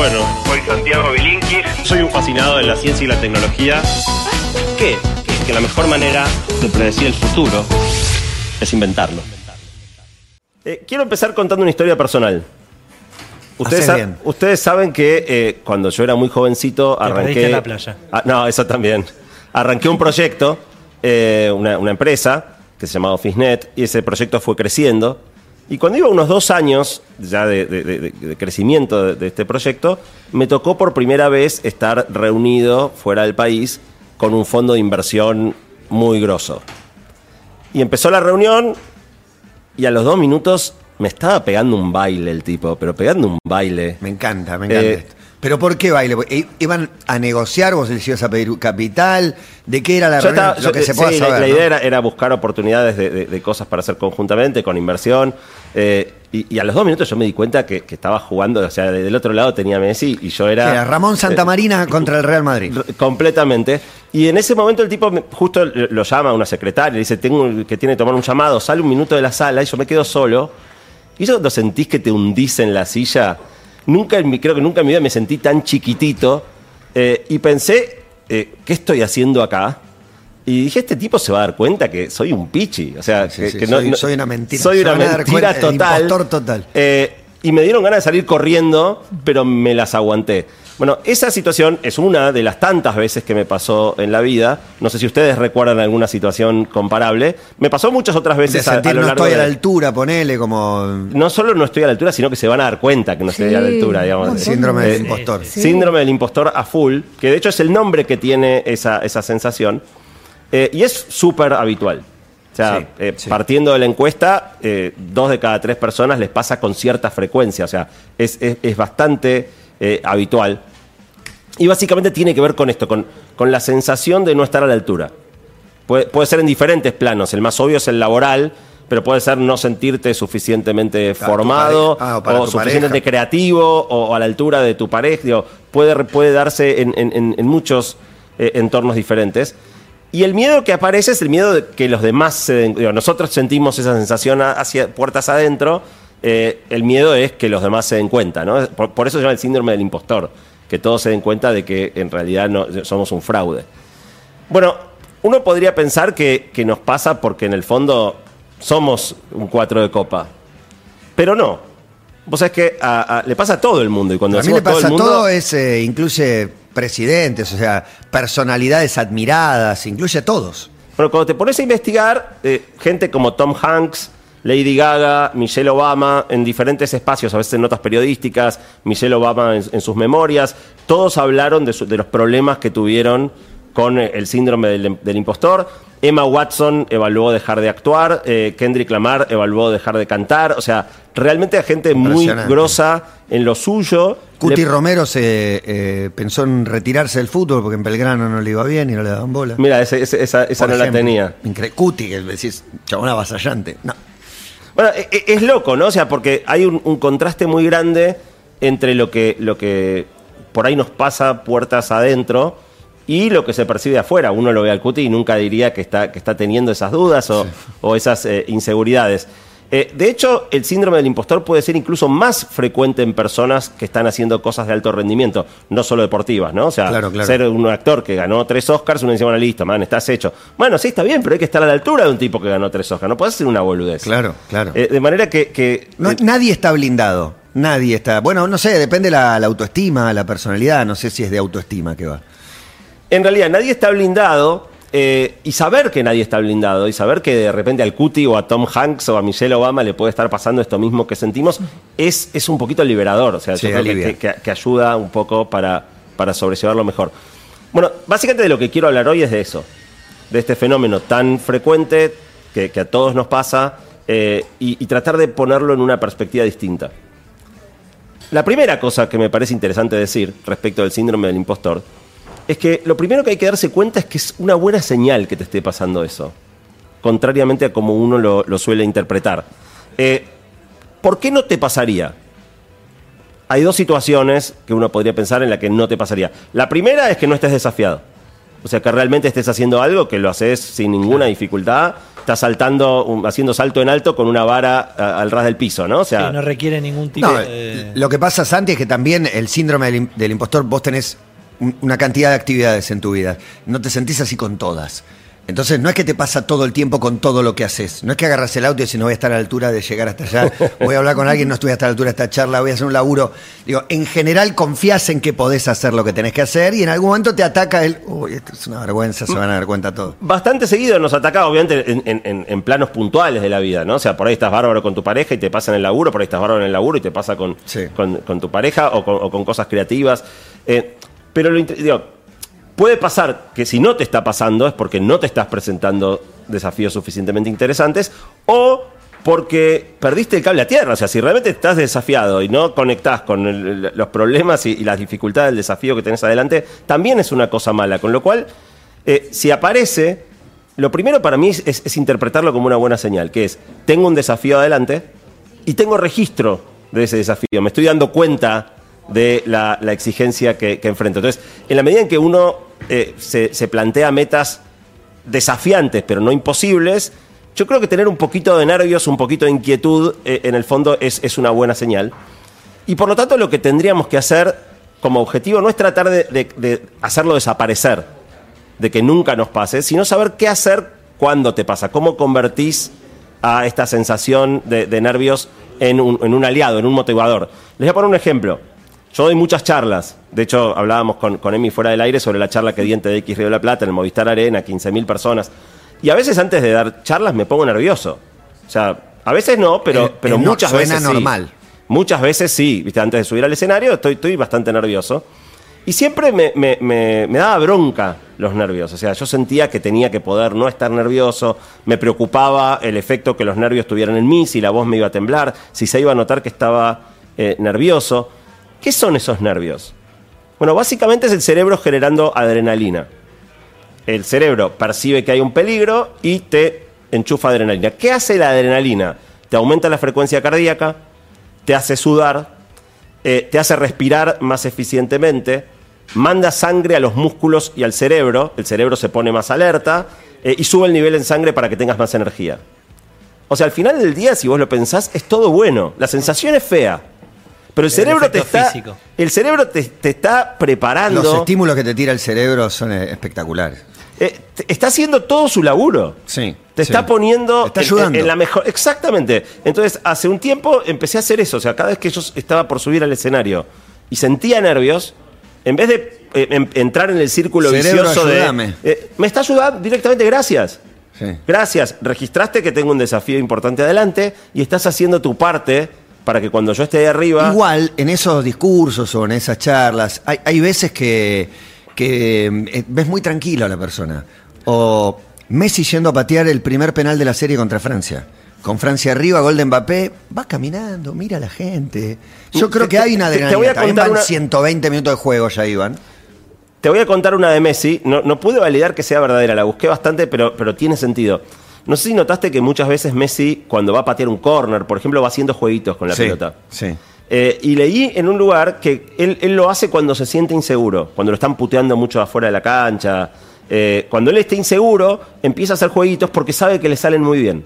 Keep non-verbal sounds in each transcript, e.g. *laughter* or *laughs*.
Bueno, Soy Santiago Bilinkis. soy un fascinado de la ciencia y la tecnología. ¿Qué? Que la mejor manera de predecir el futuro es inventarlo. Eh, quiero empezar contando una historia personal. Ustedes, Haces sa- bien. ustedes saben que eh, cuando yo era muy jovencito arranqué. en la playa. Ah, no, eso también. Arranqué un proyecto, eh, una, una empresa que se llamaba Officenet, y ese proyecto fue creciendo. Y cuando iba unos dos años ya de, de- de- de crecimiento de, este proyecto, me tocó por primera vez estar reunido fuera del país con un fondo de inversión muy grosso. Y empezó la reunión y a los dos minutos me estaba pegando un baile el tipo, pero pegando un baile. Me encanta, me encanta Eh, esto. ¿Pero por qué baile? I- ¿Iban a negociar? ¿Vos les ibas a pedir capital? ¿De qué era la reunión? estaba- Lo yo- que se sí, pueda la- saber. la, ¿no? idea era, era buscar oportunidades de, de- de cosas para hacer conjuntamente, con inversión. Eh, y, y a los dos minutos yo me di cuenta que, que estaba jugando, o sea, de- del otro lado tenía Messi y yo era... Era Ramón eh, Santamarina contra el Real Madrid. Completamente. Y en ese momento el tipo justo lo llama a una secretaria, le dice, tengo que tiene que tomar un llamado, sale un minuto de la sala y yo me quedo solo. Y eso cuando sentís que te hundís en la silla, nunca en mi, creo que nunca en mi vida me sentí tan chiquitito. eh, y pensé, eh, ¿qué estoy haciendo acá? Y dije, este tipo se va a dar cuenta que soy un pichi. O sea, Sí, que, sí, que soy- soy una mentira. Soy una mentira cuenta, total. Eh, y me dieron ganas de salir corriendo, pero me las aguanté. Bueno, esa situación es una de las tantas veces que me pasó en la vida. No sé si ustedes recuerdan alguna situación comparable. Me pasó muchas otras De veces a, a sentir no estoy a la de- altura, ponele como No solo no estoy a la altura, sino que se van a dar cuenta que no estoy a la altura, digamos. síndrome del Eh, impostor. Sí. Síndrome del impostor a full, que de hecho es el nombre que tiene esa, esa sensación. Eh, y es súper habitual. O sea, Sí, eh, sí. partiendo de la encuesta, eh, dos de cada tres personas les pasa con cierta frecuencia. O sea, es, es- es bastante eh, habitual. Y básicamente tiene que ver con esto, con, con la sensación de no estar a la altura. Puede, puede ser en diferentes planos. El más obvio es el laboral, pero puede ser no sentirte suficientemente Para formado. Ah, o o suficientemente pareja. creativo o, a la altura de tu pareja. Digo, puede, puede darse en, en- en- en muchos eh, entornos diferentes. Y el miedo que aparece es el miedo de que los demás se den. digo, nosotros sentimos esa sensación hacia puertas adentro. eh, el miedo es que los demás se den cuenta, ¿no? Por, por eso se llama el síndrome del impostor. Que todos se den cuenta de que en realidad no, somos un fraude. Bueno, uno podría pensar que, que nos pasa porque en el fondo somos un cuatro de copa. Pero no. Vos sabés que a- a- le pasa a todo el mundo. Y cuando A mí le pasa todo el todo, mundo, es, eh, incluye presidentes, o sea, personalidades admiradas, incluye a todos. Bueno, cuando te pones a investigar, eh, gente como Tom Hanks, Lady Gaga, Michelle Obama, en diferentes espacios, a veces en notas periodísticas, Michelle Obama en, sus memorias, todos hablaron de, los problemas que tuvieron con eh, el síndrome del impostor. Emma Watson evaluó dejar de actuar, eh, Kendrick Lamar evaluó dejar de cantar, o sea, realmente hay gente muy grosa en lo suyo. Cuti Le- Romero se eh, pensó en retirarse del fútbol porque en Belgrano no le iba bien y no le daban bola. Mira, ese- ese- esa, esa no la tenía. Incre- Cuti, que decís, chabón avasallante. No. Bueno, e- e- es loco, ¿no? O sea, porque hay un, un contraste muy grande entre lo que, lo que por ahí nos pasa puertas adentro y lo que se percibe afuera. Uno lo ve al cuti y nunca diría que está, que está teniendo esas dudas o, o esas eh, inseguridades. Eh, de hecho, el síndrome del impostor puede ser incluso más frecuente en personas que están haciendo cosas de alto rendimiento, no solo deportivas, ¿no? O sea, Claro, claro. ser un actor que ganó tres Oscars, uno dice, bueno, listo, man, estás hecho. Bueno, sí, está bien, pero hay que estar a la altura de un tipo que ganó tres Oscars. No puedes ser una boludez. Claro, claro. Eh, de manera que. que- No, eh, nadie está blindado. Nadie está. Bueno, no sé, depende la, la autoestima, la personalidad. No sé si es de autoestima que va. En realidad, nadie está blindado. eh, y saber que nadie está blindado y saber que de repente al Cuti o a Tom Hanks o a Michelle Obama le puede estar pasando esto mismo que sentimos es, es un poquito liberador. O sea, Sí, yo creo que, ayuda un poco para, para sobrellevarlo mejor. Bueno, básicamente de lo que quiero hablar hoy es de eso. De este fenómeno tan frecuente que, que a todos nos pasa eh, y, y tratar de ponerlo en una perspectiva distinta. La primera cosa que me parece interesante decir respecto del síndrome del impostor es que lo primero que hay que darse cuenta es que es una buena señal que te esté pasando eso, contrariamente a como uno lo, lo suele interpretar. Eh, ¿Por qué no te pasaría? Hay dos situaciones que uno podría pensar en la que no te pasaría. La primera es que no estés desafiado. O sea, que realmente estés haciendo algo que lo haces sin ninguna dificultad estás saltando, haciendo salto en alto con una vara a- al ras del piso, ¿no? O sea, Sí, no requiere ningún tipo No, de. lo que pasa, Santi, es que también el síndrome del, im- del impostor, vos tenés una cantidad de actividades en tu vida. No te sentís así con todas. Entonces, no es que te pasa todo el tiempo con todo lo que haces. No es que agarras el auto y si no voy a estar a la altura de llegar hasta allá, voy a hablar con alguien, no estoy hasta la altura de esta charla, voy a hacer un laburo. Digo, en general confías en que podés hacer lo que tenés que hacer y en algún momento te ataca el, uy, esto es una vergüenza, se van a dar cuenta todos. bastante seguido nos ataca, obviamente, en, en- en- en planos puntuales de la vida, ¿no? O sea, por ahí estás bárbaro con tu pareja y te pasa en el laburo, por ahí estás bárbaro en el laburo y te pasa con, Sí. con, con tu pareja o con, o con cosas creativas. Eh, pero lo digo, puede pasar que si no te está pasando es porque no te estás presentando desafíos suficientemente interesantes o porque perdiste el cable a tierra. O sea, si realmente estás desafiado y no conectás con los problemas y, las dificultades del desafío que tenés adelante, también es una cosa mala. Con lo cual, eh, si aparece, lo primero para mí es interpretarlo como una buena señal, que es, tengo un desafío adelante y tengo registro de ese desafío. Me estoy dando cuenta de la, la exigencia que, que enfrento. Entonces, en la medida en que uno eh, se, se plantea metas desafiantes, pero no imposibles, yo creo que tener un poquito de nervios, un poquito de inquietud, eh, en el fondo es, es una buena señal. Y por lo tanto, lo que tendríamos que hacer como objetivo no es tratar de, de- de hacerlo desaparecer, de que nunca nos pase, sino saber qué hacer cuando te pasa, cómo convertís a esta sensación de, de nervios en un, en un aliado, en un motivador. Les voy a poner un ejemplo. Yo doy muchas charlas. De hecho, hablábamos con, con Emi fuera del aire sobre la charla que di en TDX Río de la Plata, en el Movistar Arena, 15.000 personas. Y a veces antes de dar charlas me pongo nervioso. O sea, a veces no, pero, Eh, pero eh, no, muchas suena veces sí. normal. Muchas veces sí, ¿viste? antes de subir al escenario estoy, estoy bastante nervioso. Y siempre me, me- me- me daba bronca los nervios. O sea, yo sentía que tenía que poder no estar nervioso. Me preocupaba el efecto que los nervios tuvieran en mí, si la voz me iba a temblar, si se iba a notar que estaba eh, nervioso. ¿Qué son esos nervios? Bueno, básicamente es el cerebro generando adrenalina. El cerebro percibe que hay un peligro y te enchufa adrenalina. ¿Qué hace la adrenalina? Te aumenta la frecuencia cardíaca, te hace sudar, eh, te hace respirar más eficientemente, manda sangre a los músculos y al cerebro, el cerebro se pone más alerta eh, y sube el nivel en sangre para que tengas más energía. O sea, al final del día, si vos lo pensás, es todo bueno. La sensación es fea. Pero el El cerebro te está. físico. El cerebro te, te está preparando. Los estímulos que te tira el cerebro son eh, espectaculares. eh, está haciendo todo su laburo. Sí. Te sí. está poniendo está en- ayudando. En, la mejor. Exactamente. Entonces, hace un tiempo empecé a hacer eso. O sea, cada vez que yo estaba por subir al escenario y sentía nervios, en vez de eh, entrar en el círculo Cerebro, vicioso ayúdame. de. eh, me está ayudando directamente, gracias. Sí. Gracias. Registraste que tengo un desafío importante adelante y estás haciendo tu parte para que cuando yo esté ahí arriba. Igual, en esos discursos o en esas charlas, hay, hay veces que, que eh, ves muy tranquilo a la persona. O Messi yendo a patear el primer penal de la serie contra Francia. Con Francia arriba, gol de Mbappé, va caminando, mira a la gente. Yo creo que hay una te- te adrenalina. voy a También contar van una- 120 minutos de juego, ya iban. Te voy a contar una de Messi. No, no pude validar que sea verdadera, la busqué bastante, pero, pero tiene sentido. No sé si notaste que muchas veces Messi, cuando va a patear un corner, por ejemplo, va haciendo jueguitos con la Sí, pelota. sí. Eh, y leí en un lugar que él, él lo hace cuando se siente inseguro, cuando lo están puteando mucho afuera de la cancha. Eh, cuando él esté inseguro, empieza a hacer jueguitos porque sabe que le salen muy bien.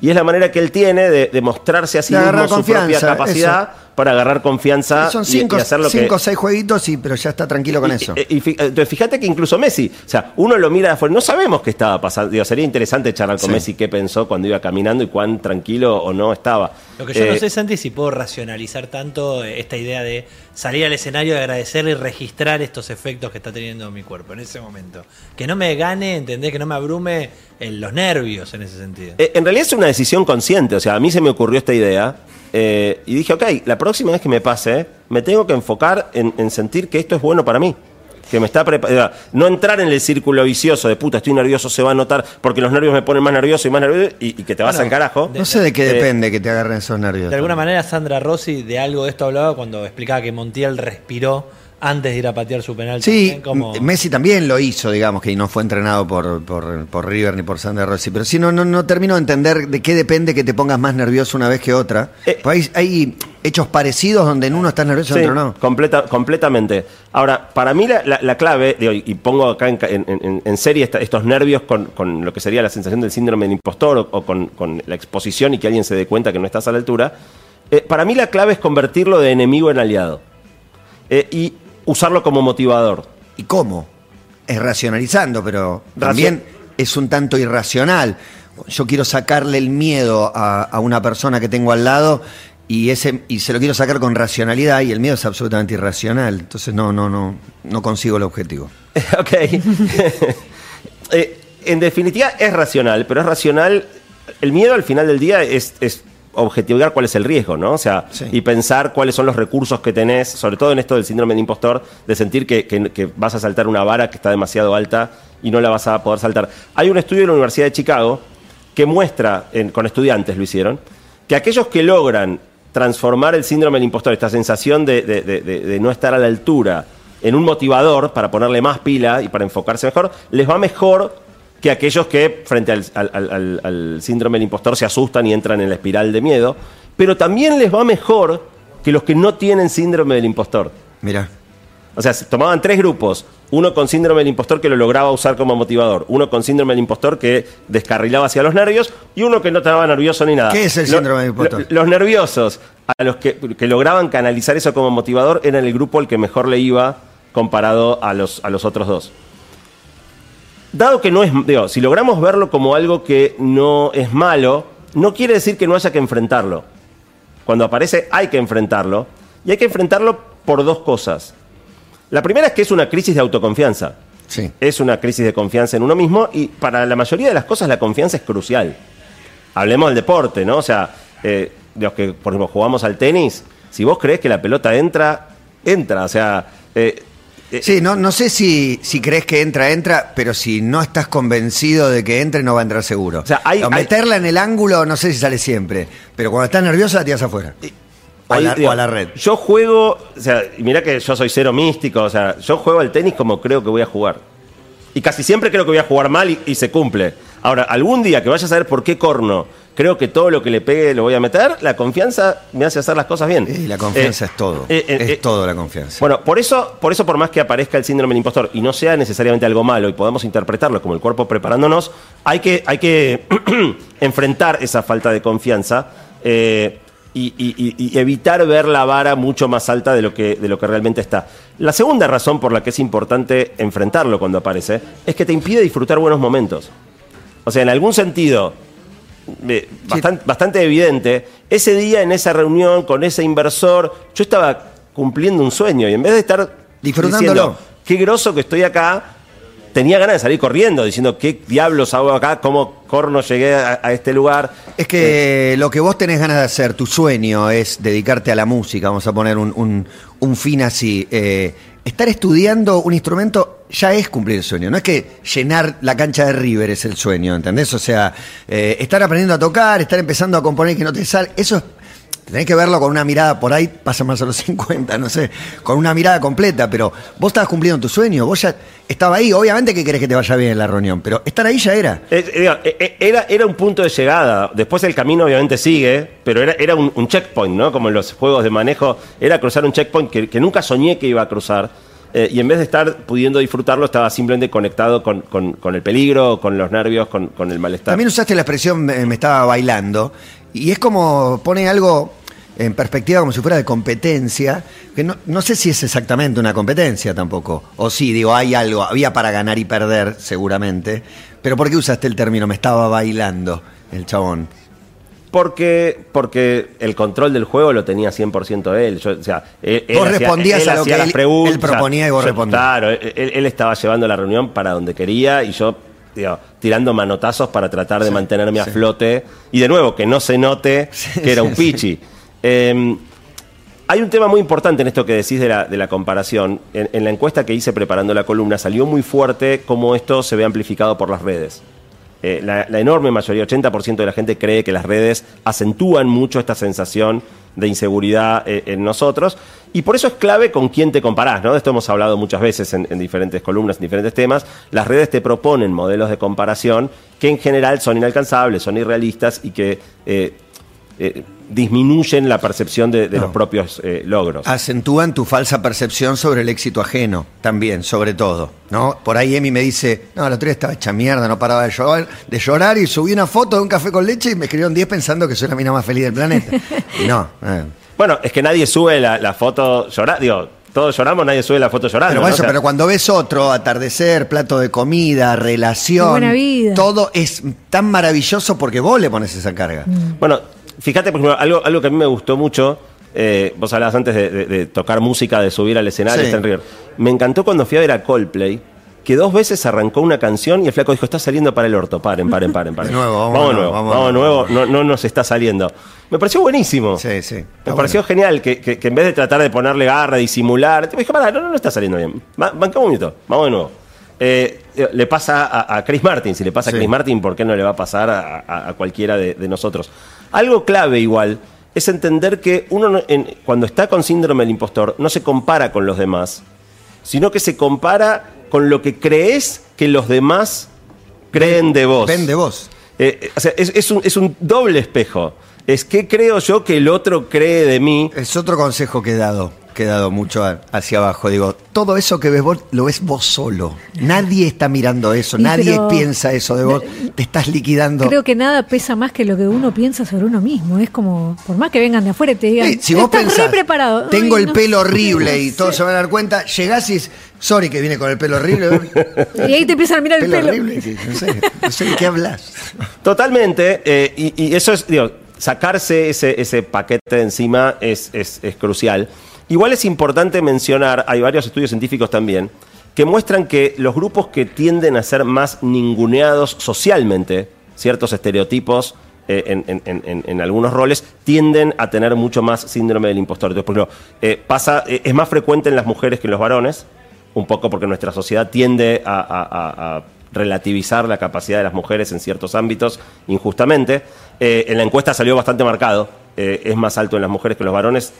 Y es la manera que él tiene de, de mostrarse a sí mismo su propia capacidad para agarrar confianza Son y- cinco, y, hacer lo cinco o que, seis jueguitos, sí, pero ya está tranquilo con y- eso. y- y fi- entonces, fíjate que incluso Messi, o sea, uno lo mira de afuera, no sabemos qué estaba pasando. Digo, sería interesante charlar con Sí. Messi qué pensó cuando iba caminando y cuán tranquilo o no estaba. Lo que yo no Eh, sé, Santi, es si puedo racionalizar tanto eh, esta idea de salir al escenario, de agradecerle y registrar estos efectos que está teniendo mi cuerpo en ese momento. Que no me gane, ¿entendés? Que no me abrume eh, los nervios en ese sentido. Eh, en realidad es una decisión consciente, o sea, a mí se me ocurrió esta idea eh, y dije, ok, la próxima vez que me pase, me tengo que enfocar en, en sentir que esto es bueno para mí. Que me está preparando. No entrar en el círculo vicioso de puta, estoy nervioso, se va a notar, porque los nervios me ponen más nervioso y más nervioso y, y que te vas Bueno, al carajo. no sé de qué Eh, depende que te agarren esos nervios. De alguna manera, Sandra Rossi de algo de esto hablaba cuando explicaba que Montiel respiró antes de ir a patear su penal. Sí, también, como... M- Messi también lo hizo, digamos, que no fue entrenado por, por, por River ni por Sander Rossi. Pero sí, no, no, no termino de entender de qué depende que te pongas más nervioso una vez que otra. Eh. Pues hay, hay hechos parecidos donde en uno estás nervioso y en otro no. completa- completamente. Ahora, para mí la, la- la clave, digo, y pongo acá en, en- en- en serie esta- estos nervios con, con lo que sería la sensación del síndrome del impostor o, o con, con la exposición y que alguien se dé cuenta que no estás a la altura, eh, para mí la clave es convertirlo de enemigo en aliado Eh, y usarlo como motivador. ¿Y cómo? Es racionalizando, pero también es un tanto irracional. Yo quiero sacarle el miedo a, a una persona que tengo al lado y ese y se lo quiero sacar con racionalidad y el miedo es absolutamente irracional. Entonces no no no no consigo el objetivo. *laughs* ok. *laughs* Eh, en definitiva, es racional, pero es racional. El miedo al final del día es, es objetivar cuál es el riesgo, ¿no? O sea, Sí. y pensar cuáles son los recursos que tenés, sobre todo en esto del síndrome del impostor, de sentir que, que- que vas a saltar una vara que está demasiado alta y no la vas a poder saltar. Hay un estudio de la Universidad de Chicago que muestra, en- con estudiantes lo hicieron, que aquellos que logran transformar el síndrome del impostor, esta sensación de, de- de- de- de no estar a la altura, en un motivador para ponerle más pila y para enfocarse mejor, les va mejor que aquellos que frente al, al- al- al- al síndrome del impostor se asustan y entran en la espiral de miedo, pero también les va mejor que los que no tienen síndrome del impostor. Mira. O sea, se tomaban tres grupos. Uno con síndrome del impostor que lo lograba usar como motivador. Uno con síndrome del impostor que descarrilaba hacia los nervios. Y uno que no estaba nervioso ni nada. ¿Qué es el Lo- síndrome del impostor? lo- los nerviosos, a los que, que lograban canalizar eso como motivador, eran el grupo al que mejor le iba comparado a los, a los otros dos. Dado que no es, digo, si logramos verlo como algo que no es malo, no quiere decir que no haya que enfrentarlo. Cuando aparece hay que enfrentarlo. Y hay que enfrentarlo por dos cosas. La primera es que es una crisis de autoconfianza. Sí. Es una crisis de confianza en uno mismo y para la mayoría de las cosas la confianza es crucial. Hablemos del deporte, ¿no? O sea, eh, los que, por ejemplo, jugamos al tenis, si vos crees que la pelota entra, entra. O sea, eh, Sí, no, no sé si, si crees que entra, entra, pero si no estás convencido de que entre, no va a entrar seguro. O sea, hay- O hay- meterla en el ángulo, no sé si sale siempre, pero cuando estás nerviosa la tiras afuera. O a, la, digo, o a la red. Yo juego, o sea, y mira que yo soy cero místico, o sea, yo juego al tenis como creo que voy a jugar. Y casi siempre creo que voy a jugar mal y, y se cumple. Ahora, algún día que vaya a saber por qué corno, creo que todo lo que le pegue lo voy a meter, la confianza me hace hacer las cosas bien. Y la confianza Eh, es todo. eh, eh, es eh, todo la confianza. Bueno, por eso, por eso, por más que aparezca el síndrome del impostor y no sea necesariamente algo malo y podemos interpretarlo como el cuerpo preparándonos, hay que, hay que *clears throat* enfrentar esa falta de confianza eh, y- y evitar ver la vara mucho más alta de lo, que, de lo que realmente está. La segunda razón por la que es importante enfrentarlo cuando aparece es que te impide disfrutar buenos momentos. O sea, en algún sentido, eh, bastan- bastante, evidente, ese día en esa reunión con ese inversor, yo estaba cumpliendo un sueño y en vez de estar Disfrutándolo. diciendo, qué groso que estoy acá, tenía ganas de salir corriendo, diciendo, ¿qué diablos hago acá? ¿Cómo corno llegué a, a este lugar? Es que lo que vos tenés ganas de hacer, tu sueño es dedicarte a la música, vamos a poner un, un- un fin así. eh, estar estudiando un instrumento ya es cumplir el sueño, no es que llenar la cancha de River es el sueño, ¿entendés? O sea, eh, estar aprendiendo a tocar, estar empezando a componer que no te sale, eso es Tenés que verlo con una mirada por ahí, pasa más a los *laughs* 50, no sé, con una mirada completa, pero vos estabas cumpliendo tu sueño, vos ya estabas ahí, obviamente que querés que te vaya bien en la reunión, pero estar ahí ya era. Eh, eh, eh, era, era un punto de llegada. Después el camino obviamente sigue, pero era, era un, un checkpoint, ¿no? Como en los juegos de manejo, era cruzar un checkpoint que, que nunca soñé que iba a cruzar. Eh, y en vez de estar pudiendo disfrutarlo, estaba simplemente conectado con, con- con el peligro, con los nervios, con, con el malestar. También usaste la expresión me, me estaba bailando, y es como pone algo en perspectiva como si fuera de competencia, que no, no sé si es exactamente una competencia tampoco, o sí, digo, hay algo, había para ganar y perder seguramente, pero ¿por qué usaste el término me estaba bailando el chabón? Porque, porque el control del juego lo tenía 100% él. Yo, o sea, él, él Vos hacía- respondías él a lo que las él- preguntas. él proponía y vos Yo- respondías. Claro, él, estaba llevando la reunión para donde quería y yo digo, tirando manotazos para tratar de mantenerme a flote. Y de nuevo, que no se note *laughs* que era un pichi. Eh, hay un tema muy importante en esto que decís de la, comparación. En, la encuesta que hice preparando la columna salió muy fuerte cómo esto se ve amplificado por las redes. Eh, la, enorme mayoría, 80% de la gente cree que las redes acentúan mucho esta sensación de inseguridad eh, en nosotros. Y por eso es clave con quién te comparás, ¿no? De esto hemos hablado muchas veces en, en diferentes columnas, en diferentes temas. Las redes te proponen modelos de comparación que en general son inalcanzables, son irrealistas y que eh, disminuyen la percepción de, de No. los propios eh, logros. Acentúan tu falsa percepción sobre el éxito ajeno, también, sobre todo. ¿no? Por ahí Emi me dice, no, la otra estaba hecha mierda, no paraba de llorar, de llorar y subí una foto de un café con leche y me escribieron 10 pensando que soy la mina más feliz del planeta. Y *laughs* no, eh. Bueno, es que nadie sube la, la foto llorando. Digo, todos lloramos, nadie sube la foto llorando. Pero, ¿no? bueno, O sea, pero cuando ves otro, atardecer, plato de comida, relación, Qué buena vida. todo es tan maravilloso porque vos le pones esa carga. Bueno, fíjate, por ejemplo, algo, algo que a mí me gustó mucho. eh, vos hablabas antes de, de- de tocar música, de subir al escenario, Sí. en. Me encantó cuando fui a ver a Coldplay, que dos veces arrancó una canción y el flaco dijo, está saliendo para el orto, paren, paren, paren, paren. *laughs* De nuevo, vamos vamos nuevo, vamos vamos nuevo, no, no nos está saliendo. Me pareció buenísimo. Sí, sí. Me pareció genial que, que- que en vez de tratar de ponerle garra, disimular, te dije, pará, no, no, no está saliendo bien. Bancamos un minuto, vamos de nuevo. Eh, le pasa a, a Chris Martin, si le pasa Sí. a Chris Martin, ¿por qué no le va a pasar a, a- a cualquiera de, de nosotros? Algo clave igual es entender que uno no- en- cuando está con síndrome del impostor no se compara con los demás, sino que se compara con lo que crees que los demás creen de vos. Ven de vos. Eh, eh, o sea, es, es un, es un doble espejo. Es que creo yo que el otro cree de mí. Es otro consejo que he dado, que he dado mucho a- hacia abajo. Digo, todo eso que ves vos, lo ves vos solo. Nadie está mirando eso, Y nadie pero- piensa eso de vos. Te estás liquidando. Creo que nada pesa más que lo que uno piensa sobre uno mismo. Es como, por más que vengan de afuera y te digan, Sí, si vos estás pensás, re preparado. tengo Ay, el no pelo horrible no y *laughs* todos se van a dar cuenta, llegás y es, sorry que viene con el pelo horrible. *laughs* Y ahí te empiezan a mirar el pelo pelo. horrible, que no sé, no sé de qué hablas. Totalmente. eh, y, y eso es, digo, sacarse ese, ese paquete de encima es, es- es crucial. Igual es importante mencionar, hay varios estudios científicos también, que muestran que los grupos que tienden a ser más ninguneados socialmente, ciertos estereotipos eh, en, en- en- en- algunos roles, tienden a tener mucho más síndrome del impostor. Por ejemplo, eh, pasa, eh, es más frecuente en las mujeres que en los varones, un poco porque nuestra sociedad tiende a, a- relativizar la capacidad de las mujeres en ciertos ámbitos injustamente. En la encuesta salió bastante marcado, es más alto en las mujeres que en los varones,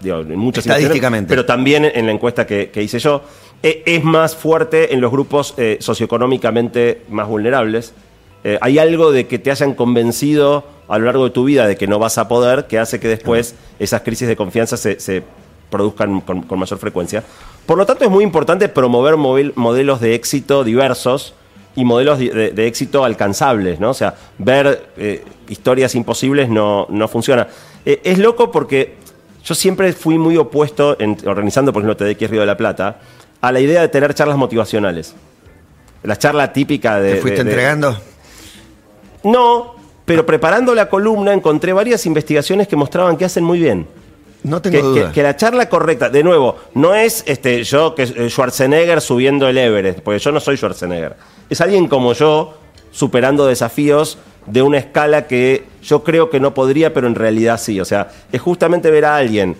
digo, en muchas Estadísticamente. pero también en la encuesta que, que hice yo. Eh, es más fuerte en los grupos eh, socioeconómicamente más vulnerables. Eh, hay algo de que te hayan convencido a lo largo de tu vida de que no vas a poder, que hace que después esas crisis de confianza se, se produzcan con, con mayor frecuencia. Por lo tanto, es muy importante promover modelos de éxito diversos y modelos de, de- de éxito alcanzables, ¿no? O sea, ver eh, historias imposibles no, no funciona. Eh, es loco porque yo siempre fui muy opuesto, en- organizando, por ejemplo, TDX Río de la Plata, a la idea de tener charlas motivacionales. La charla típica de... ¿Te fuiste de- de- entregando? No, pero preparando la columna encontré varias investigaciones que mostraban que hacen muy bien. No tengo Que, duda. que- que la charla correcta, de nuevo, no es este, yo que eh, Schwarzenegger subiendo el Everest, porque yo no soy Schwarzenegger. Es alguien como yo superando desafíos de una escala que yo creo que no podría, pero en realidad sí. O sea, es justamente ver a alguien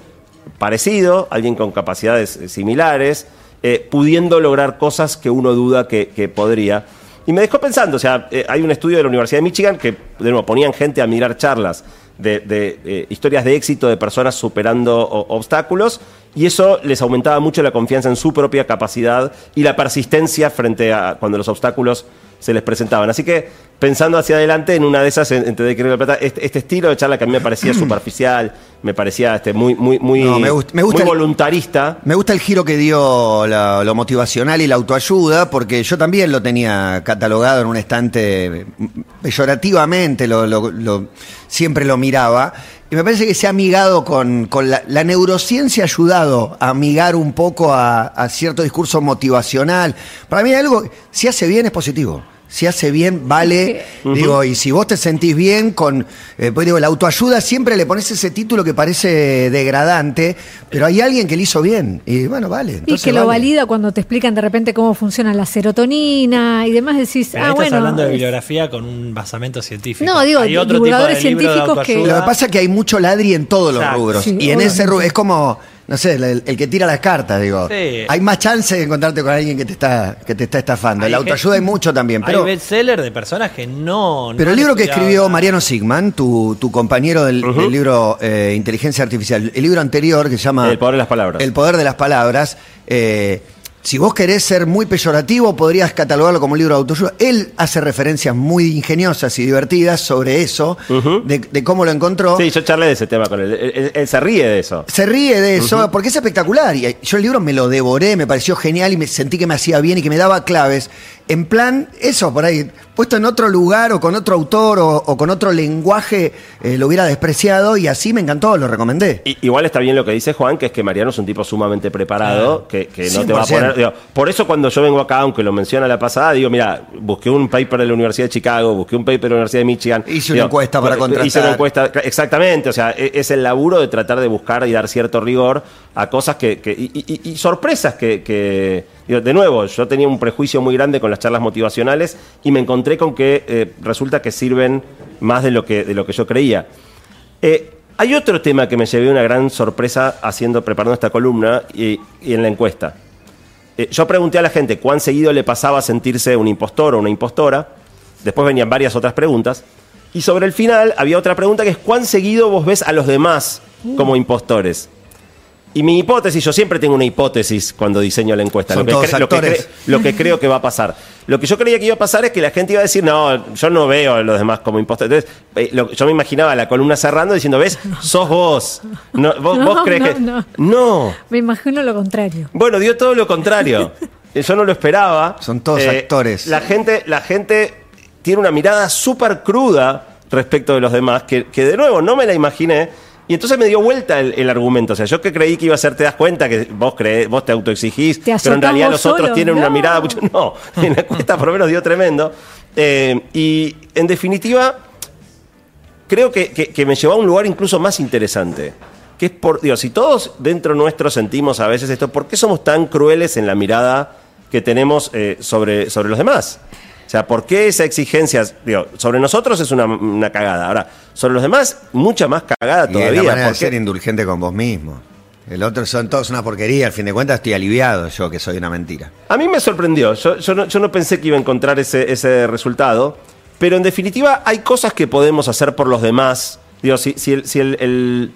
parecido, alguien con capacidades eh, similares, eh, pudiendo lograr cosas que uno duda que, que podría. Y me dejó pensando, o sea, eh, hay un estudio de la Universidad de Michigan que, de nuevo, ponían gente a mirar charlas de, de, historias de éxito de personas superando obstáculos y eso les aumentaba mucho la confianza en su propia capacidad y la persistencia frente a cuando los obstáculos se les presentaban. Así que pensando hacia adelante, en una de esas, en, en de la Plata, este, este estilo de charla que a mí me parecía *clears throat* superficial, me parecía este, muy, muy, muy, No, me gust- me gusta muy el- voluntarista. Me gusta el giro que dio la- lo motivacional y la autoayuda, porque yo también lo tenía catalogado en un estante mm, peyorativamente, lo, lo- lo- siempre lo miraba. Y me parece que se ha amigado con, con la, la neurociencia, ha ayudado a amigar un poco a, a cierto discurso motivacional. Para mí algo, si hace bien es positivo. Si hace bien, vale. Digo, y si vos te sentís bien con. eh, pues digo, la autoayuda siempre le pones ese título que parece degradante, pero hay alguien que le hizo bien. Y bueno, vale. Y que lo vale. valida cuando te explican de repente cómo funciona la serotonina y demás, decís, Pero ah, ahí estás bueno. hablando de bibliografía con un basamento científico. No, digo, Hay otro divulgadores tipo de científicos que-. Lo que pasa es que hay mucho ladri en todos los rubros. Sí, y en ese rubro es como no sé, el, el que tira las cartas, digo. Sí. Hay más chance de encontrarte con alguien que te está, que te está estafando. Hay la autoayuda hay mucho también, pero... Hay bestseller de personas que no. Pero no el libro que escribió nada. Mariano Sigman, tu, tu compañero del, del libro eh, Inteligencia Artificial, el libro anterior que se llama... El poder de las palabras. El poder de las palabras. eh, si vos querés ser muy peyorativo, podrías catalogarlo como un libro de autoayuda. Él hace referencias muy ingeniosas y divertidas sobre eso, de, de cómo lo encontró. Sí, yo charlé de ese tema con él. Él, él- él se ríe de eso. Se ríe de eso porque es espectacular. Y yo el libro me lo devoré, me pareció genial y me sentí que me hacía bien y que me daba claves. En plan, eso, por ahí, puesto en otro lugar o con otro autor o, o con otro lenguaje, eh, lo hubiera despreciado y así me encantó, lo recomendé. Igual está bien lo que dice Juan, que es que Mariano es un tipo sumamente preparado, que, que no te va a 100%. poner. digo, por eso cuando yo vengo acá, aunque lo menciona la pasada, digo, mira, busqué un paper de la Universidad de Chicago, busqué un paper de la Universidad de Michigan. Hice una encuesta para eh, contratar. Hice una encuesta, exactamente, o sea, e- es el laburo de tratar de buscar y dar cierto rigor a cosas que. que- y, y- y sorpresas que. De nuevo, yo tenía un prejuicio muy grande con las charlas motivacionales y me encontré con que eh, resulta que sirven más de lo que, de lo que yo creía. Eh, hay otro tema que me llevé una gran sorpresa haciendo, preparando esta columna y, y en la encuesta. Eh, yo pregunté a la gente cuán seguido le pasaba sentirse un impostor o una impostora. Después venían varias otras preguntas. Y sobre el final había otra pregunta que es cuán seguido vos ves a los demás como impostores. Y mi hipótesis, yo siempre tengo una hipótesis cuando diseño la encuesta, lo que, lo, lo creo que va a pasar. Lo que yo creía que iba a pasar es que la gente iba a decir, no, yo no veo a los demás como impostores. Entonces, eh, lo- yo me imaginaba la columna cerrando diciendo, ves, sos vos. No, vos, No, vos crees no, que... no. no. Me imagino lo contrario. Bueno, dio todo lo contrario. Eh, *laughs* Yo no lo esperaba. Eh, Son todos actores. La gente, la gente tiene una mirada súper cruda respecto de los demás, que, que de nuevo no me la imaginé. Y entonces me dio vuelta el, el argumento. O sea, yo que creí que iba a ser, te das cuenta que vos crees, vos te autoexigís, Te pero en realidad los otros solo. tienen una mirada mucho. *laughs* No, en la encuesta por lo menos dio tremendo. Eh, y en definitiva, creo que, que- que me llevó a un lugar incluso más interesante. Que es por, digo, si todos dentro nuestro sentimos a veces esto, ¿por qué somos tan crueles en la mirada que tenemos eh, sobre, sobre los demás? O sea, ¿por qué esa exigencia, digo, sobre nosotros es una, una cagada? Ahora, sobre los demás, mucha más cagada Y es la todavía. manera de ¿Por qué? ser indulgente con vos mismo. El otro son todos una porquería. Al fin de cuentas estoy aliviado yo que soy una mentira. A mí me sorprendió. Yo, yo no, yo no pensé que iba a encontrar ese, ese resultado. Pero en definitiva, hay cosas que podemos hacer por los demás. Digo, si, si el, si el- el-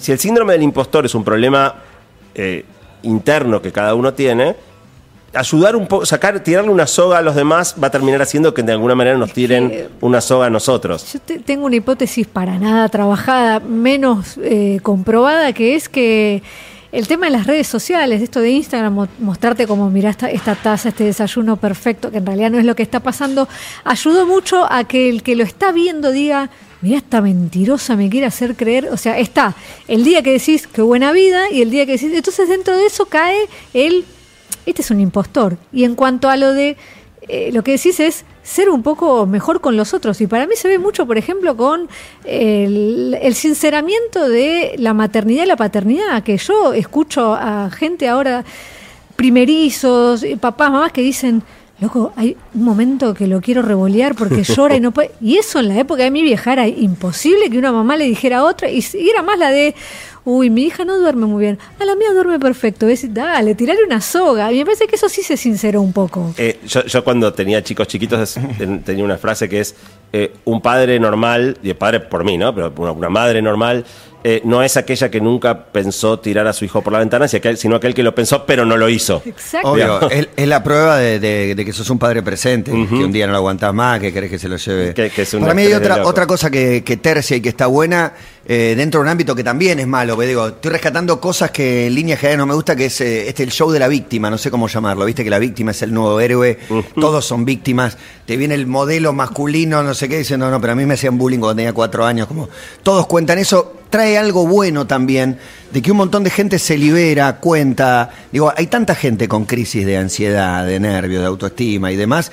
si el síndrome del impostor es un problema eh, interno que cada uno tiene, ayudar un poco, sacar, tirarle una soga a los demás va a terminar haciendo que de alguna manera nos tiren que- una soga a nosotros. Yo te- tengo una hipótesis para nada trabajada, menos eh, comprobada, que es que el tema de las redes sociales, esto de Instagram, mo- mostrarte como mirá esta, esta taza, este desayuno perfecto, que en realidad no es lo que está pasando, ayudó mucho a que el que lo está viendo diga, mirá esta mentirosa me quiere hacer creer, o sea, está el día que decís qué buena vida y el día que decís, entonces dentro de eso cae el, este es un impostor. Y en cuanto a lo de, eh, lo que decís es ser un poco mejor con los otros. Y para mí se ve mucho, por ejemplo, con el, el sinceramiento de la maternidad y la paternidad, que yo escucho a gente ahora, primerizos, eh, papás, mamás que dicen, loco, hay un momento que lo quiero revolear porque *laughs* llora y no puede. Y eso en la época de mi vieja era imposible que una mamá le dijera a otra, y, y era más la de, uy, mi hija no duerme muy bien, a la mía duerme perfecto. Dale, tirale una soga. Y me parece que eso sí se sinceró un poco. Eh, yo, yo cuando tenía chicos chiquitos ten- tenía una frase que es eh, un padre normal, y el padre por mí, ¿no? Pero una, una madre normal eh, no es aquella que nunca pensó tirar a su hijo por la ventana, sino aquel que lo pensó pero no lo hizo. Exacto. Obvio, es, es la prueba de, de- de que sos un padre presente, que un día no lo aguantás más, que querés que se lo lleve. Que- que es una Para mí hay otra, otra cosa que, que tercia y que está buena eh, dentro de un ámbito que también es malo. porque digo, estoy rescatando cosas que en línea general no me gusta, que es eh, este el show de la víctima, no sé cómo llamarlo. Viste que la víctima es el nuevo héroe, todos son víctimas. Te viene el modelo masculino, no sé qué, diciendo, no, no, pero a mí me hacían bullying cuando tenía cuatro años. Como todos cuentan eso. Trae algo bueno también, de que un montón de gente se libera, cuenta. Digo, hay tanta gente con crisis de ansiedad, de nervios, de autoestima y demás,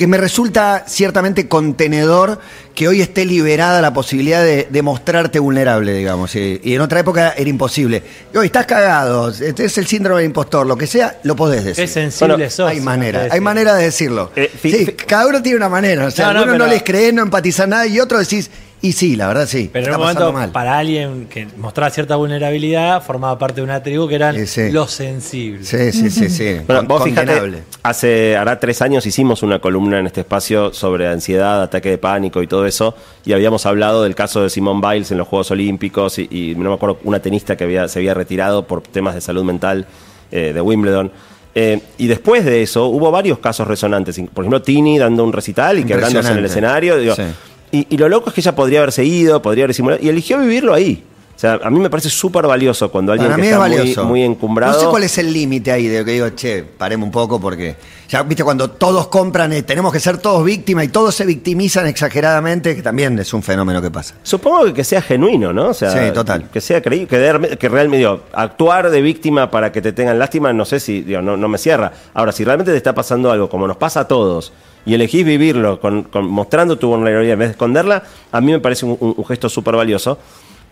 que me resulta ciertamente contenedor que hoy esté liberada la posibilidad de, de mostrarte vulnerable, digamos. Y, y en otra época era imposible. Y hoy estás cagado, este es el síndrome del impostor, lo que sea, lo podés decir. Qué sensible Bueno, sos. hay manera, hay manera de decirlo. Eh, sí, cada uno tiene una manera. O sea, No, no, algunos no, les crees, no empatizan nada, y otros decís, Y sí, la verdad sí. Pero en un pasando momento, mal. para alguien que mostraba cierta vulnerabilidad, formaba parte de una tribu que eran Sí, sí. los sensibles. Sí, sí, sí, sí. Bueno, Con- vos fijate, condenable. hace, hará tres años hicimos una columna en este espacio sobre ansiedad, ataque de pánico y todo eso, y habíamos hablado del caso de Simone Biles en los Juegos Olímpicos, y, y no me acuerdo, una tenista que había, se había retirado por temas de salud mental eh, de Wimbledon. Eh, y después de eso hubo varios casos resonantes, por ejemplo, Tini dando un recital y quebrándose en el escenario. digo, Sí. Y, y lo loco es que ella podría haberse ido, podría haber simulado, y eligió vivirlo ahí. O sea, a mí me parece súper valioso cuando alguien que es está muy, muy encumbrado... No sé cuál es el límite ahí de que digo, che, paremos un poco porque. Ya viste, cuando todos compran, eh, tenemos que ser todos víctimas y todos se victimizan exageradamente, que también es un fenómeno que pasa. Supongo que, que sea genuino, ¿no? O sea, Sí, total. Que sea creíble, que, de- que realmente, digo, actuar de víctima para que te tengan lástima, no sé si, digo, no, no me cierra. Ahora, si realmente te está pasando algo, como nos pasa a todos, y elegís vivirlo con, con- mostrando tu vulnerabilidad en vez de esconderla, a mí me parece un, gesto súper valioso.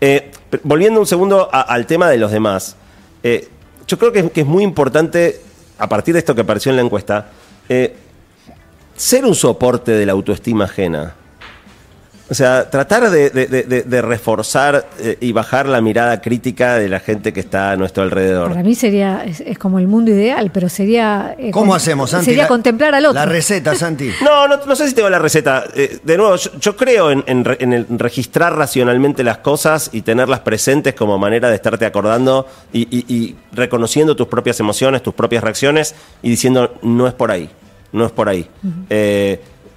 Eh, volviendo un segundo al tema de los demás, eh, yo creo que, que es muy importante, a partir de esto que apareció en la encuesta, eh, ser un soporte de la autoestima ajena. O sea, tratar de, de- de- de- de reforzar eh, y bajar la mirada crítica de la gente que está a nuestro alrededor. Para mí sería, es, es como el mundo ideal, pero sería... eh, ¿Cómo con- hacemos, Santi? Sería La- contemplar al otro. La receta, Santi. *laughs* No, no, no sé si tengo la receta. Eh, de nuevo, yo, yo creo en, en re- en el registrar racionalmente las cosas y tenerlas presentes como manera de estarte acordando y, y- y reconociendo tus propias emociones, tus propias reacciones y diciendo, no es por ahí, no es por ahí.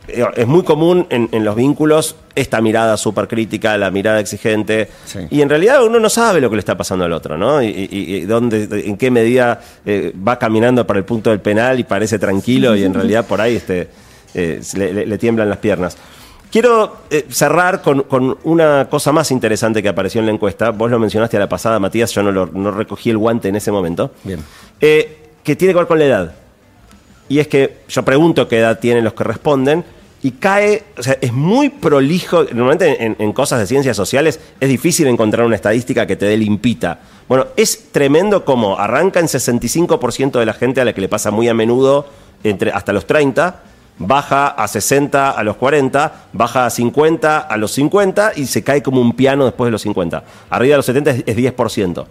Es muy común en, en los vínculos esta mirada súper crítica, la mirada exigente. Sí. Y en realidad uno no sabe lo que le está pasando al otro, ¿no? Y, y- y dónde, en qué medida eh, va caminando para el punto del penal y parece tranquilo y en realidad por ahí este, eh, le, le- le tiemblan las piernas. Quiero eh, cerrar con, con una cosa más interesante que apareció en la encuesta. Vos lo mencionaste a la pasada, Matías, yo no, lo- no recogí el guante en ese momento. Bien. Eh, que tiene que ver con la edad. Y es que yo pregunto qué edad tienen los que responden y cae, o sea, es muy prolijo. Normalmente en, en cosas de ciencias sociales es difícil encontrar una estadística que te dé limpita. Bueno, es tremendo como arranca en 65% de la gente a la que le pasa muy a menudo entre, hasta los 30, baja a 60 a los 40, baja a 50 a los 50 y se cae como un piano después de los 50. Arriba de los 70 es, es 10%.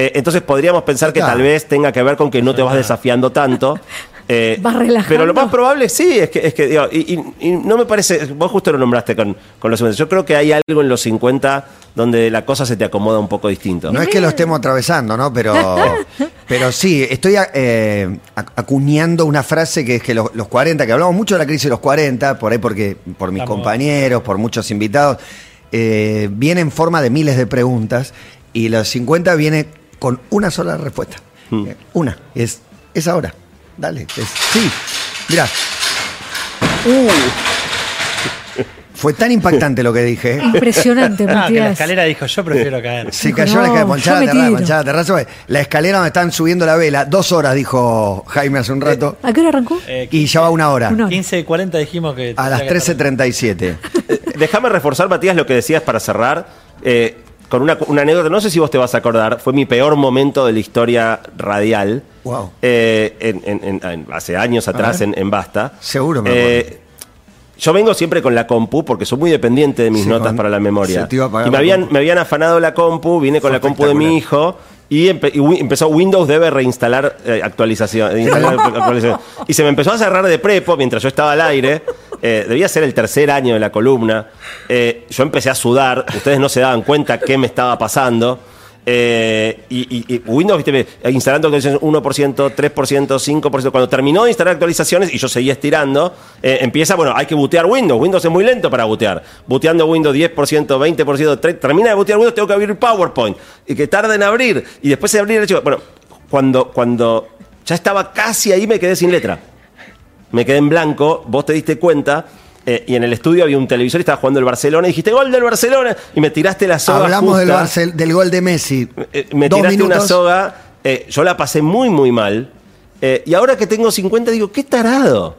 Eh, entonces podríamos pensar que tal vez tenga que ver con que no te vas desafiando tanto. *laughs* Eh, Vas relajando. Pero lo más probable sí, es que, es que digo, y, y- y no me parece, vos justo lo nombraste con, con los 50. Yo creo que hay algo en los 50 donde la cosa se te acomoda un poco distinto. No es que lo estemos atravesando, ¿no? Pero, *laughs* pero sí, estoy eh, ac- acuñando una frase que es que los, los 40, que hablamos mucho de la crisis de los 40, por ahí porque por mis Estamos- compañeros, por muchos invitados, eh, viene en forma de miles de preguntas y los 50 viene con una sola respuesta. Hmm. Eh, Una, es, es ahora. Dale, es, sí. Mira. Uh. Fue tan impactante lo que dije. ¿eh? Impresionante, que la Matías. escalera dijo, yo prefiero caer. Se Dijo, cayó la escalera, me terraza, la terraza. La escalera donde están subiendo la vela, dos horas, dijo Jaime hace un rato, ¿A qué hora arrancó? Eh, y ya va una hora. Hora. 15 y 40 dijimos que... A las tenía que estar- 13.37. Eh, Déjame reforzar, Matías, lo que decías para cerrar. eh, con una, una anécdota, no sé si vos te vas a acordar, fue mi peor momento de la historia radial. Wow. Eh, en- en- en- en- hace años atrás en, en Basta. Seguro me Eh, yo vengo siempre con la compu porque soy muy dependiente de mis Sí, notas para la memoria. y me habían, me habían afanado la compu, vine con Fue la compu de mi hijo y, empe- y wi- empezó Windows debe reinstalar eh, *laughs* actualización. Y se me empezó a cerrar de prepo mientras yo estaba al aire. Eh, debía ser el tercer año de la columna. Eh, yo empecé a sudar, ustedes no se daban cuenta qué me estaba pasando. Eh, y, y- y Windows, viste, instalando actualizaciones 1%, 3%, 5%. Cuando terminó de instalar actualizaciones y yo seguía estirando, eh, empieza, bueno, hay que bootear Windows. Windows es muy lento para bootear. Booteando Windows 10%, 20%, 30%. Termina de bootear Windows, tengo que abrir PowerPoint. Y que tarda en abrir. Y después de abrir el archivo. Bueno, cuando, cuando ya estaba casi ahí, me quedé sin letra. Me quedé en blanco, vos te diste cuenta. eh, y en el estudio había un televisor y estaba jugando el Barcelona y dijiste gol del Barcelona y me tiraste la soga Hablamos del, justa. Barcel- del gol de Messi. Eh, me Dos tiraste una soga, eh, yo la pasé muy, muy mal. eh, y ahora que tengo 50 digo, qué tarado.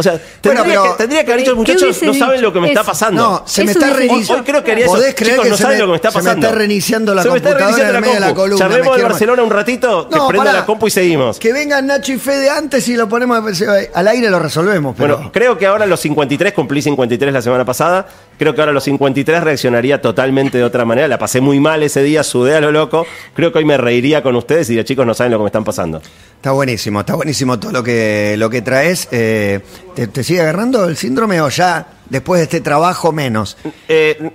O sea, tendría, pero- que, tendría que haber dicho, ¿Qué muchachos, no saben lo que me está pasando. No, se me está reiniciando. Hoy creo que haría eso. ¿Podés creer Chicos, que no saben lo que me está se me pasando. está reiniciando la Se me está computadora reiniciando en medio de la columna? Charlemos de Barcelona un ratito, que prenda la compu y seguimos. Que vengan Nacho y Fede antes y lo ponemos al aire lo resolvemos. Pero Bueno, creo que ahora los 53, cumplí 53 la semana pasada, creo que ahora los 53 reaccionaría totalmente de otra manera. La pasé muy mal ese día, sudé a lo loco. Creo que hoy me reiría con ustedes y diría, chicos, no saben lo que me están pasando. está buenísimo, está buenísimo todo lo que, lo que traes. Eh, ¿te, sigue agarrando el síndrome o ya después de este trabajo menos? Eh,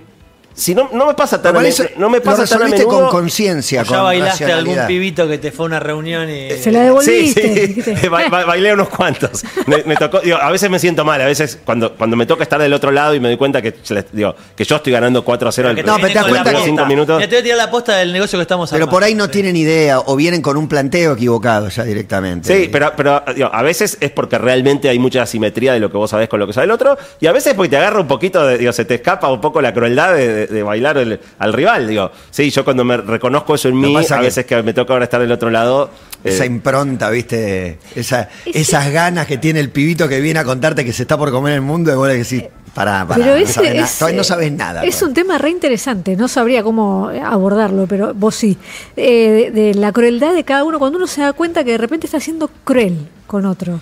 si no, no me pasa tan a me- eso no me lo pasa tan a resolviste menudo. con conciencia, con ya bailaste a algún racionalidad. pibito que te fue a una reunión y. Se la Sí, devolviste. sí. ¿viste? *laughs* Ba- ba- bailé unos cuantos. Me, me tocó, digo, a veces me siento mal, a veces cuando, cuando me toca estar del otro lado y me doy cuenta que, se les- digo, que yo estoy ganando 4 a 0 al que No, pero te das cuenta que- cinco minutos. Mira, te voy a tirar la posta del negocio que estamos Pero armando. por ahí no tienen idea o vienen con un planteo equivocado ya directamente. Sí, pero, pero digo, a veces es porque realmente hay mucha asimetría de lo que vos sabés con lo que sabe el otro, y a veces porque te agarra un poquito, de, digo, se te escapa un poco la crueldad de, de- de bailar el- al rival. Digo, sí, yo cuando me reconozco eso en mí, a que- veces que me toca ahora estar del otro lado. Esa eh, impronta, ¿viste? Esa, esas ganas que tiene el pibito que viene a contarte que se está por comer el mundo y vos le decís, pará, pará, Pero no, na- es, todavía no sabes nada. Es un tema re interesante, no sabría cómo abordarlo, pero vos sí. Eh, de, de la crueldad de cada uno, cuando uno se da cuenta que de repente está siendo cruel con otro.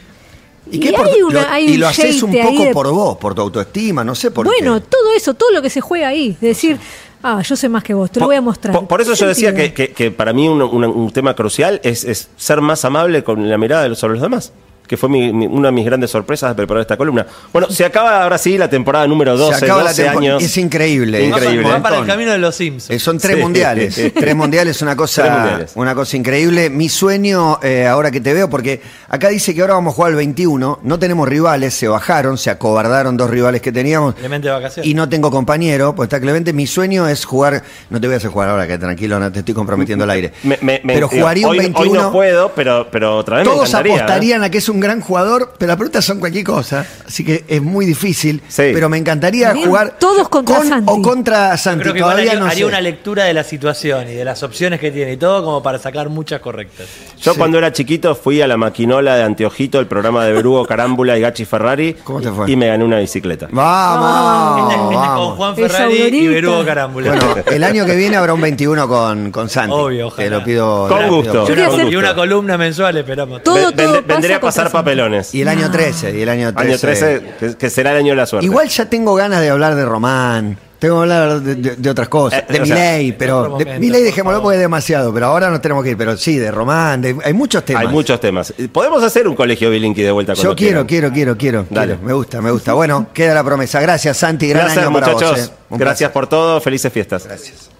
¿Y, qué por- hay una- lo, hay y lo haces un poco de- por vos, por tu autoestima, no sé por Bueno, qué. todo eso, todo lo que se juega ahí, de decir, ah, yo sé más que vos, te lo voy a mostrar. Por, por eso ¿Qué yo decía que, que- que para mí un, un- un tema crucial es, es ser más amable con la mirada de los- sobre los demás. Que fue mi- mi- una de mis grandes sorpresas de preparar esta columna. Bueno, se acaba ahora sí la temporada número 12, Se acaba la 12 tempo- años. Es increíble. Va Increíble. para- Va para el camino de los Sims. Eh, son tres Sí. mundiales. *laughs* tres mundiales, una Tres cosa, mundiales. una cosa increíble. Mi sueño, eh, ahora que te veo, porque acá dice que ahora vamos a jugar al 21, no tenemos rivales, se bajaron, se acobardaron dos rivales que teníamos. Clemente de vacaciones. Y no tengo compañero, pues está Clemente. Mi sueño es jugar, no te voy a hacer jugar ahora, que tranquilo, no te estoy comprometiendo al aire. *laughs* Me- me- me- pero digo, jugaría hoy, un 21. Hoy no puedo, pero, pero otra vez me Todos encantaría. ¿eh? apostarían a que es un gran jugador, pero las preguntas son cualquier cosa, así que es muy difícil. Sí. Pero me encantaría jugar todos contra con Santi. o contra Santi. Creo que Todavía haría, no haría sé. una lectura de la situación y de las opciones que tiene y todo como para sacar muchas correctas. Yo Sí. cuando era chiquito fui a la maquinola de Anteojito, el programa de Berugo, Carámbula y Gachi Ferrari. ¿Cómo te fue? Y me gané una bicicleta. Vamos, Este- este vamos. con Juan Ferrari y. Berugo Carámbula. Bueno, el año que viene habrá un 21 con, con Santi. Obvio, ojalá. Te lo pido. Con pido gusto. y, Yo una, columna mensual esperamos. Todo, todo vend- pasa vendré a contra pasar papelones. Y el año 13, y el año 13. Año 13, que, que será el año de la suerte. Igual ya tengo ganas de hablar de Román. Tengo que hablar de, de- de otras cosas. Eh, de o sea, Milei, pero. otro De momento, Milei por dejémoslo favor. porque es demasiado, pero ahora nos tenemos que ir. Pero sí, de Román, de- hay muchos temas. Hay muchos temas. Podemos hacer un colegio Bilinqui de vuelta cuando Yo quiero, quieran. quiero, quiero, quiero, Dale. quiero. Me gusta, me gusta. Bueno, queda la promesa. Gracias, Santi. Gran Gracias, año para muchachos. vos. eh. Un Gracias placer. por todo. Felices fiestas. Gracias.